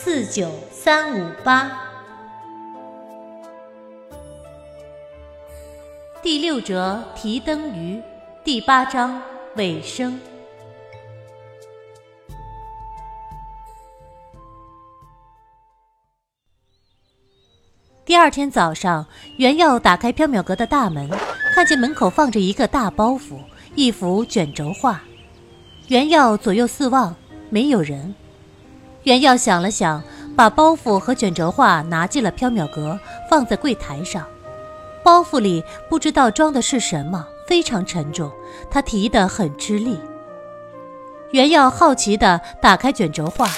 四九三五八，第六折提灯鱼，第八章尾声。第二天早上，袁耀打开缥缈阁的大门，看见门口放着一个大包袱，一幅卷轴画。袁耀左右四望，没有人。袁耀想了想，把包袱和卷轴画拿进了缥缈阁，放在柜台上。包袱里不知道装的是什么，非常沉重，他提得很吃力。袁耀好奇地打开卷轴画，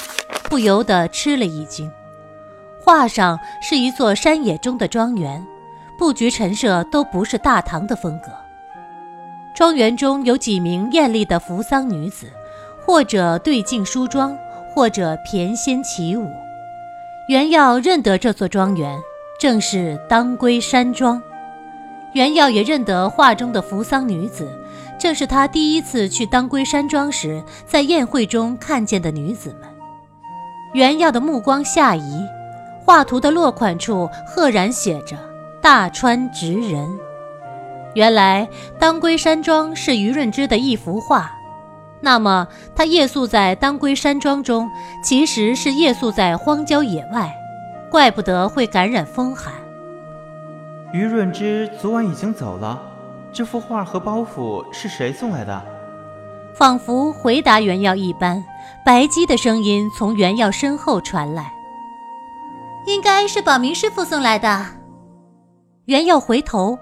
不由得吃了一惊。画上是一座山野中的庄园，布局陈设都不是大唐的风格。庄园中有几名艳丽的扶桑女子，或者对镜梳妆。或者翩跹起舞，袁耀认得这座庄园，正是当归山庄。袁耀也认得画中的扶桑女子，正是他第一次去当归山庄时在宴会中看见的女子们。袁耀的目光下移，画图的落款处赫然写着“大川直人”。原来当归山庄是于润之的一幅画。那么，他夜宿在当归山庄中，其实是夜宿在荒郊野外，怪不得会感染风寒。于润之昨晚已经走了，这幅画和包袱是谁送来的？仿佛回答袁耀一般，白姬的声音从袁耀身后传来：“应该是宝明师傅送来的。”袁耀回头，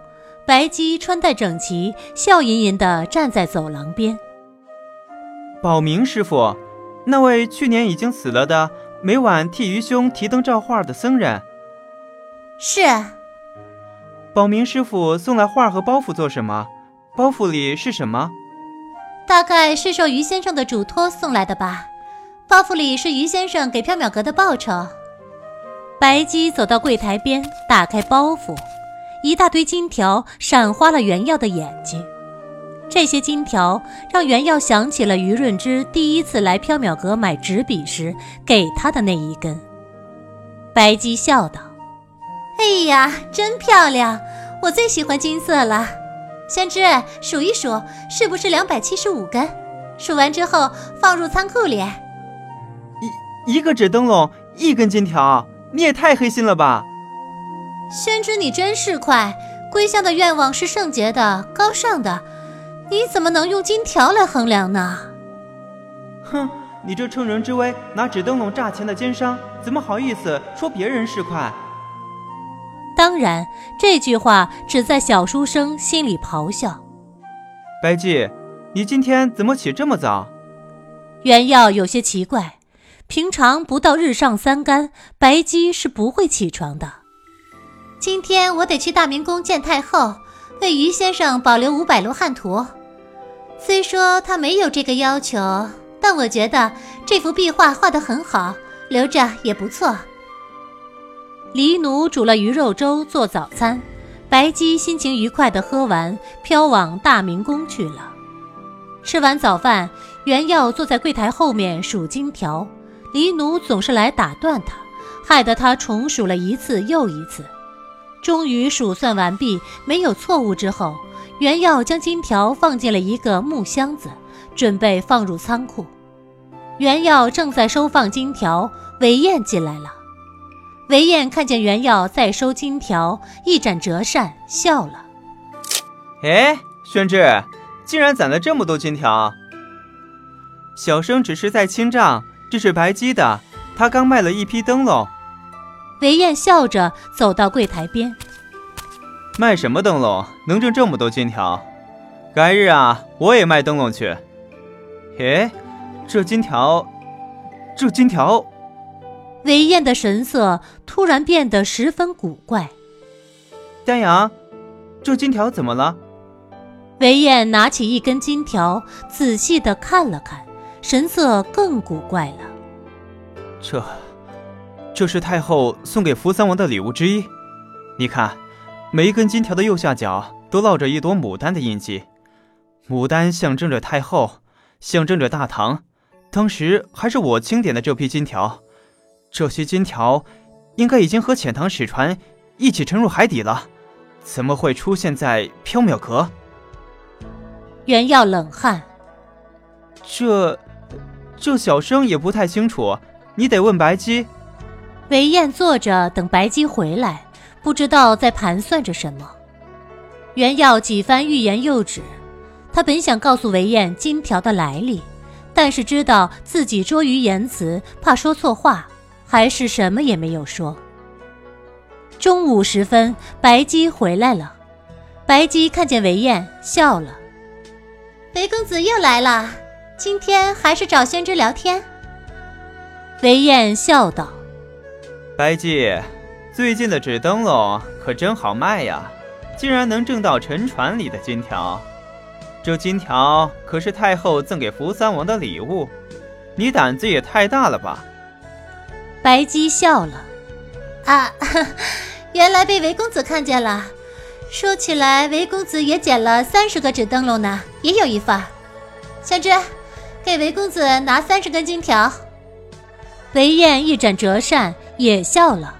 白姬穿戴整齐，笑吟吟地站在走廊边。宝明师傅，那位去年已经死了的，每晚替余兄提灯照画的僧人。是。宝明师傅送来画和包袱做什么？包袱里是什么？大概是受于先生的嘱托送来的吧。包袱里是于先生给缥缈阁的报酬。白姬走到柜台边，打开包袱，一大堆金条闪花了袁耀的眼睛。这些金条让袁耀想起了于润之第一次来缥缈阁买纸笔时给他的那一根。白姬笑道：“哎呀，真漂亮！我最喜欢金色了。宣之，数一数，是不是两百七十五根？数完之后放入仓库里。一一个纸灯笼，一根金条，你也太黑心了吧！宣之，你真是快。归乡的愿望是圣洁的、高尚的。”你怎么能用金条来衡量呢？哼，你这乘人之危拿纸灯笼诈钱的奸商，怎么好意思说别人是快？当然，这句话只在小书生心里咆哮。白姬，你今天怎么起这么早？袁耀有些奇怪，平常不到日上三竿，白姬是不会起床的。今天我得去大明宫见太后，为于先生保留五百罗汉图。虽说他没有这个要求，但我觉得这幅壁画画得很好，留着也不错。黎奴煮了鱼肉粥做早餐，白姬心情愉快地喝完，飘往大明宫去了。吃完早饭，原耀坐在柜台后面数金条，黎奴总是来打断他，害得他重数了一次又一次。终于数算完毕，没有错误之后。袁耀将金条放进了一个木箱子，准备放入仓库。袁耀正在收放金条，韦燕进来了。韦燕看见袁耀在收金条，一展折扇，笑了：“哎，宣志，竟然攒了这么多金条！小生只是在清账，这是白鸡的，他刚卖了一批灯笼。”韦燕笑着走到柜台边。卖什么灯笼能挣这么多金条？改日啊，我也卖灯笼去。嘿，这金条，这金条，韦燕的神色突然变得十分古怪。丹阳，这金条怎么了？韦燕拿起一根金条，仔细的看了看，神色更古怪了。这，这是太后送给扶三王的礼物之一。你看，每一根金条的右下角都烙着一朵牡丹的印记，牡丹象征着太后，象征着大唐。当时还是我清点的这批金条，这些金条应该已经和遣唐使船一起沉入海底了，怎么会出现在缥缈阁？袁耀冷汗，这，这小生也不太清楚，你得问白姬。韦燕坐着等白姬回来，不知道在盘算着什么。袁耀几番欲言又止，他本想告诉韦燕金条的来历，但是知道自己拙于言辞，怕说错话，还是什么也没有说。中午时分，白姬回来了，白姬看见韦燕，笑了。韦公子又来了，今天还是找宣之聊天。韦燕笑道：“白姬，最近的纸灯笼可真好卖呀，竟然能挣到沉船里的金条。这金条可是太后赠给扶三王的礼物，你胆子也太大了吧？”白姬笑了：“啊，原来被韦公子看见了。”说起来，韦公子也捡了三十个纸灯笼呢，也有一份。宣之，给韦公子拿三十根金条。韦燕一展折扇，也笑了。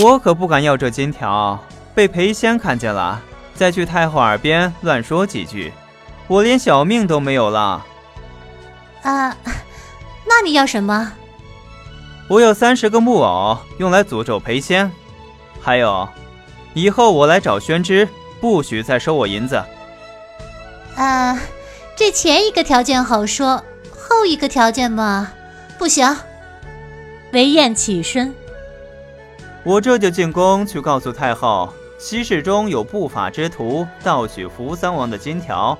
我可不敢要这金条，被裴仙看见了，再去太后耳边乱说几句，我连小命都没有了。啊，那你要什么？我有三十个木偶，用来诅咒裴仙，还有。以后我来找宣之，不许再收我银子。啊，这前一个条件好说，后一个条件嘛，不行。韦燕起身，我这就进宫去告诉太后，西市中有不法之徒盗取扶桑王的金条，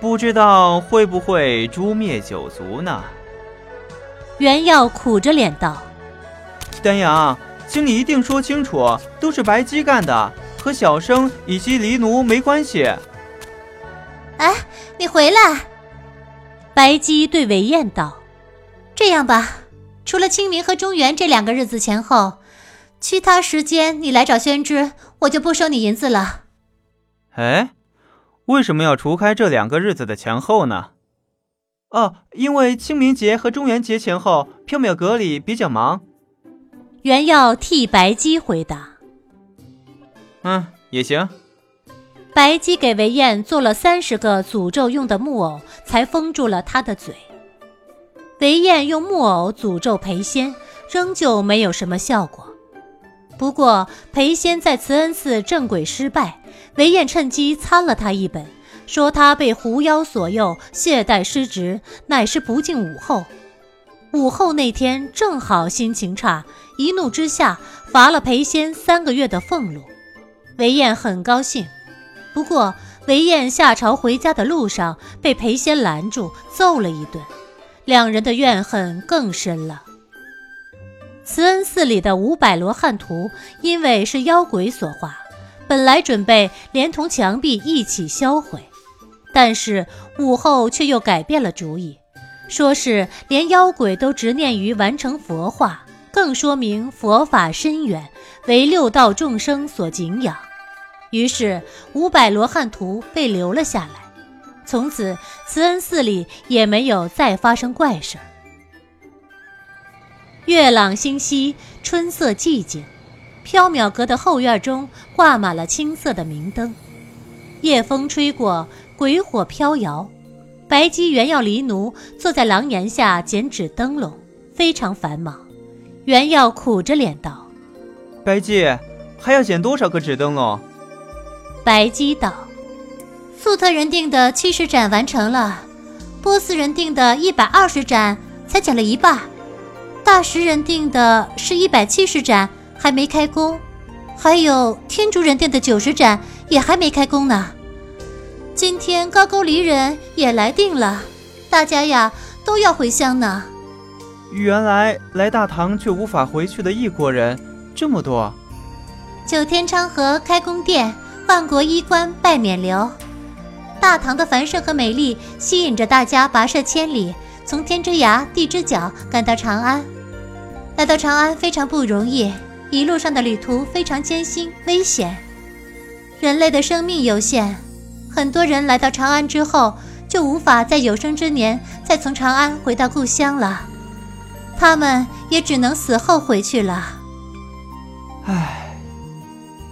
不知道会不会诛灭九族呢？袁耀苦着脸道：“丹阳。”请你一定说清楚，都是白姬干的，和小生以及黎奴没关系。哎，你回来！白姬对韦燕道：“这样吧，除了清明和中元这两个日子前后，其他时间你来找宣之，我就不收你银子了。”哎，为什么要除开这两个日子的前后呢？哦，因为清明节和中元节前后，缥缈阁里比较忙。原要替白姬回答：“嗯，也行。”白姬给韦燕做了三十个诅咒用的木偶，才封住了他的嘴。韦燕用木偶诅咒裴仙，仍旧没有什么效果。不过裴仙在慈恩寺镇鬼失败，韦燕趁机参了他一本，说他被狐妖所诱，懈怠失职，乃是不敬武后。武后那天正好心情差。一怒之下，罚了裴仙三个月的俸禄。韦燕很高兴，不过韦燕下朝回家的路上被裴仙拦住，揍了一顿，两人的怨恨更深了。慈恩寺里的五百罗汉图，因为是妖鬼所画，本来准备连同墙壁一起销毁，但是武后却又改变了主意，说是连妖鬼都执念于完成佛画。更说明佛法深远，为六道众生所敬仰。于是五百罗汉图被留了下来。从此慈恩寺里也没有再发生怪事儿。月朗星稀，春色寂静，缥缈阁的后院中挂满了青色的明灯。夜风吹过，鬼火飘摇。白姬原要离奴坐在廊檐下剪纸灯笼，非常繁忙。原耀苦着脸道：“白姬，还要剪多少个纸灯笼？”白姬道：“粟特人定的七十盏完成了，波斯人定的一百二十盏才剪了一半，大食人定的是一百七十盏还没开工，还有天竺人定的九十盏也还没开工呢。今天高句丽人也来定了，大家呀都要回乡呢。”原来来大唐却无法回去的异国人这么多。九天昌河开宫殿，万国衣冠拜冕旒。大唐的繁盛和美丽吸引着大家跋涉千里，从天之涯、地之角赶到长安。来到长安非常不容易，一路上的旅途非常艰辛危险。人类的生命有限，很多人来到长安之后，就无法在有生之年再从长安回到故乡了。他们也只能死后回去了。唉，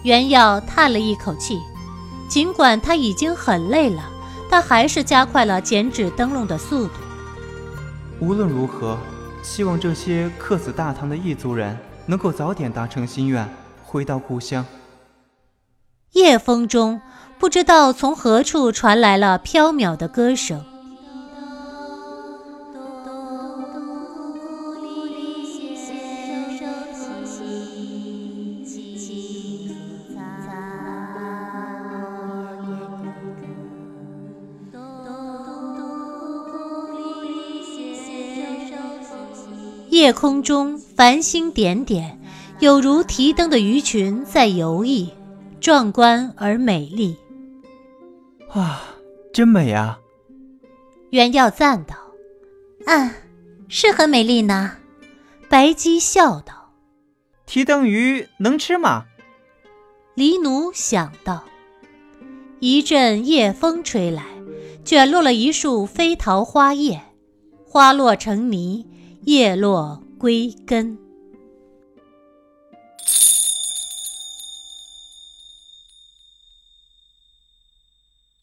袁耀叹了一口气。尽管他已经很累了，但还是加快了剪纸灯笼的速度。无论如何，希望这些客死大唐的异族人能够早点达成心愿，回到故乡。夜风中，不知道从何处传来了飘渺的歌声。夜空中繁星点点，有如提灯的鱼群在游弋，壮观而美丽。啊，真美啊！袁耀赞道：“嗯，是很美丽呢。”白姬笑道：“提灯鱼能吃吗？”黎奴想到。一阵夜风吹来，卷落了一束飞桃花叶，花落成泥。叶落归根。